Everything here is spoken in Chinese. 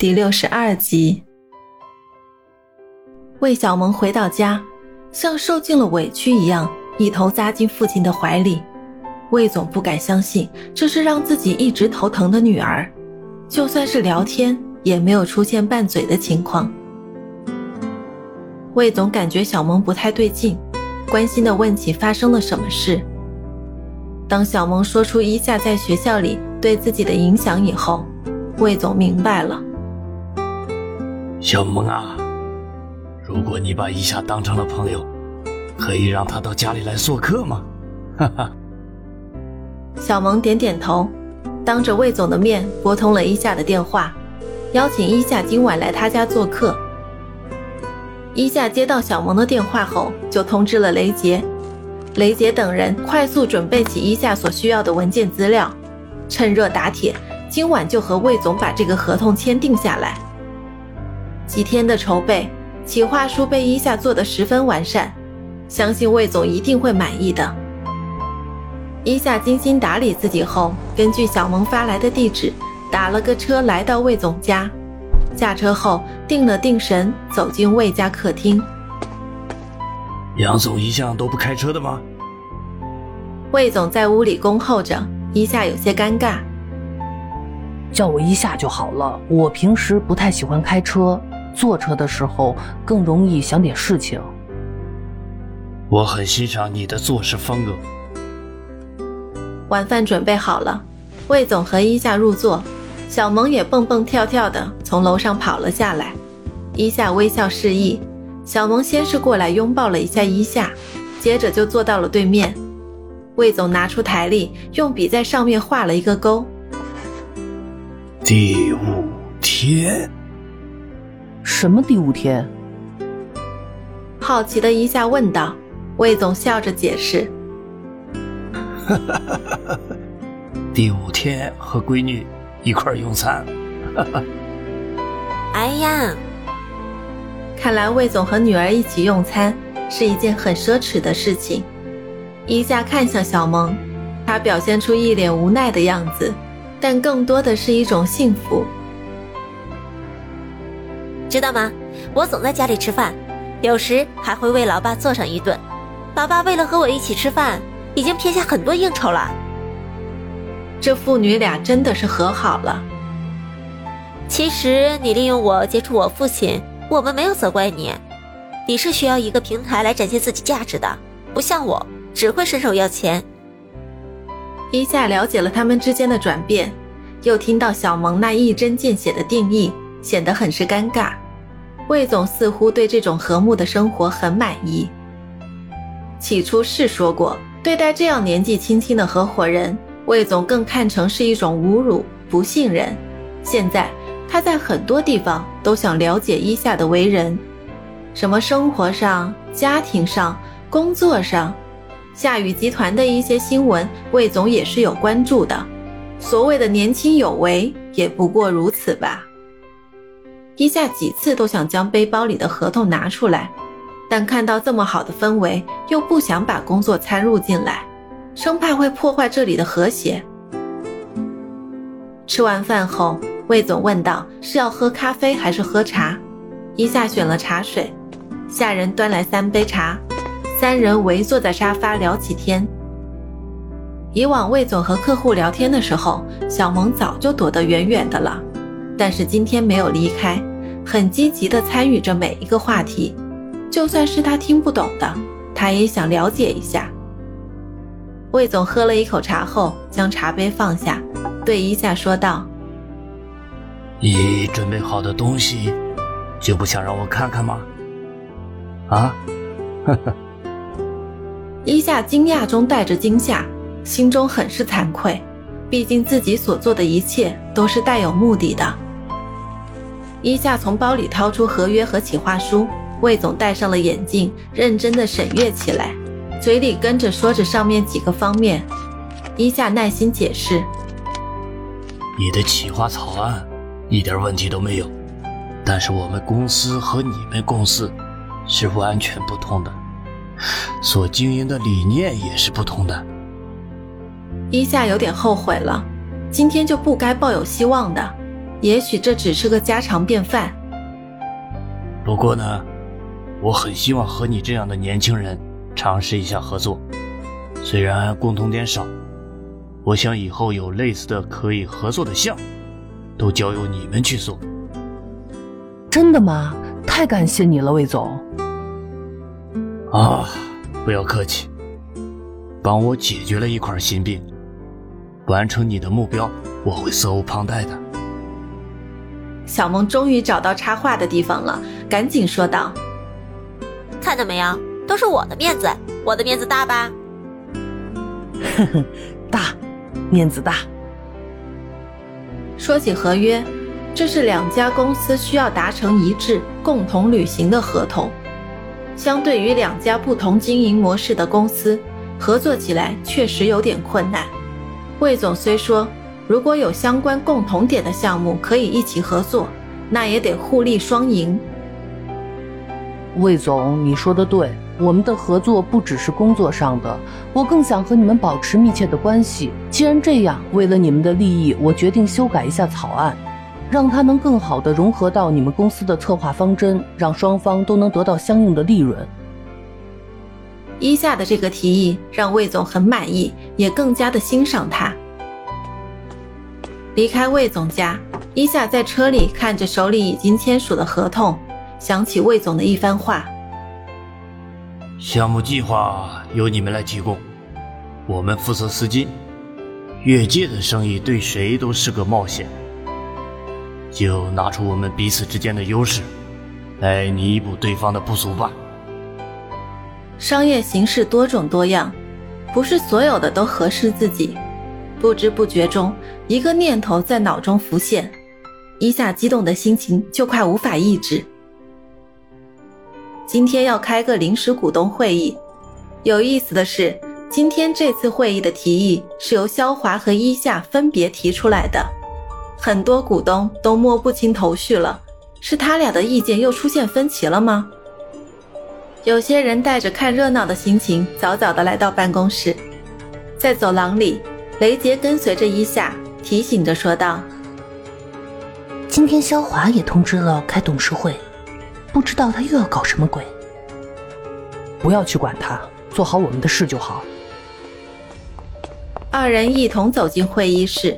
第六十二集，魏小萌回到家，像受尽了委屈一样，一头扎进父亲的怀里。魏总不敢相信，这是让自己一直头疼的女儿。就算是聊天，也没有出现拌嘴的情况。魏总感觉小萌不太对劲，关心的问起发生了什么事。当小萌说出一夏在学校里对自己的影响以后，魏总明白了。小萌啊，如果你把伊夏当成了朋友，可以让他到家里来做客吗？哈哈。小萌点点头，当着魏总的面拨通了伊夏的电话，邀请伊夏今晚来他家做客。伊夏接到小萌的电话后，就通知了雷杰，雷杰等人快速准备起伊夏所需要的文件资料，趁热打铁，今晚就和魏总把这个合同签订下来。几天的筹备，企划书被伊夏做得十分完善，相信魏总一定会满意的。伊夏精心打理自己后，根据小萌发来的地址，打了个车来到魏总家。下车后，定了定神，走进魏家客厅。杨总一向都不开车的吗？魏总在屋里恭候着，一夏有些尴尬。叫我一夏就好了，我平时不太喜欢开车。坐车的时候更容易想点事情。我很欣赏你的做事风格。晚饭准备好了，魏总和一夏入座，小萌也蹦蹦跳跳的从楼上跑了下来。一夏微笑示意，小萌先是过来拥抱了一下一夏，接着就坐到了对面。魏总拿出台历，用笔在上面画了一个勾。第五天。什么第五天？好奇的一下问道。魏总笑着解释：“ 第五天和闺女一块用餐。”哎呀，看来魏总和女儿一起用餐是一件很奢侈的事情。一下看向小萌，她表现出一脸无奈的样子，但更多的是一种幸福。知道吗？我总在家里吃饭，有时还会为老爸做上一顿。老爸为了和我一起吃饭，已经撇下很多应酬了。这父女俩真的是和好了。其实你利用我接触我父亲，我们没有责怪你。你是需要一个平台来展现自己价值的，不像我只会伸手要钱。一下了解了他们之间的转变，又听到小萌那一针见血的定义。显得很是尴尬，魏总似乎对这种和睦的生活很满意。起初是说过，对待这样年纪轻轻的合伙人，魏总更看成是一种侮辱、不信任。现在他在很多地方都想了解一下的为人，什么生活上、家庭上、工作上，夏雨集团的一些新闻，魏总也是有关注的。所谓的年轻有为，也不过如此吧。一下几次都想将背包里的合同拿出来，但看到这么好的氛围，又不想把工作掺入进来，生怕会破坏这里的和谐。吃完饭后，魏总问道：“是要喝咖啡还是喝茶？”一下选了茶水，下人端来三杯茶，三人围坐在沙发聊起天。以往魏总和客户聊天的时候，小萌早就躲得远远的了，但是今天没有离开。很积极地参与着每一个话题，就算是他听不懂的，他也想了解一下。魏总喝了一口茶后，将茶杯放下，对一夏说道：“你准备好的东西，就不想让我看看吗？”啊？哈哈。一夏惊讶中带着惊吓，心中很是惭愧，毕竟自己所做的一切都是带有目的的。一下从包里掏出合约和企划书，魏总戴上了眼镜，认真的审阅起来，嘴里跟着说着上面几个方面。伊夏耐心解释：“你的企划草案一点问题都没有，但是我们公司和你们公司是完全不同的，所经营的理念也是不同的。”伊夏有点后悔了，今天就不该抱有希望的。也许这只是个家常便饭。不过呢，我很希望和你这样的年轻人尝试一下合作，虽然共同点少，我想以后有类似的可以合作的项目，都交由你们去做。真的吗？太感谢你了，魏总。啊，不要客气，帮我解决了一块心病，完成你的目标，我会责无旁贷的。小萌终于找到插话的地方了，赶紧说道：“看到没有，都是我的面子，我的面子大吧？”呵呵，大，面子大。说起合约，这是两家公司需要达成一致、共同履行的合同。相对于两家不同经营模式的公司，合作起来确实有点困难。魏总虽说，如果有相关共同点的项目可以一起合作，那也得互利双赢。魏总，你说的对，我们的合作不只是工作上的，我更想和你们保持密切的关系。既然这样，为了你们的利益，我决定修改一下草案。让它能更好的融合到你们公司的策划方针，让双方都能得到相应的利润。伊夏的这个提议让魏总很满意，也更加的欣赏他。离开魏总家，伊夏在车里看着手里已经签署的合同，想起魏总的一番话：项目计划由你们来提供，我们负责资金。越界的生意对谁都是个冒险。就拿出我们彼此之间的优势，来弥补对方的不足吧。商业形式多种多样，不是所有的都合适自己。不知不觉中，一个念头在脑中浮现，一下激动的心情就快无法抑制。今天要开个临时股东会议，有意思的是，今天这次会议的提议是由肖华和伊夏分别提出来的。很多股东都摸不清头绪了，是他俩的意见又出现分歧了吗？有些人带着看热闹的心情，早早的来到办公室，在走廊里，雷杰跟随着一下，提醒着说道：“今天肖华也通知了开董事会，不知道他又要搞什么鬼。不要去管他，做好我们的事就好。”二人一同走进会议室。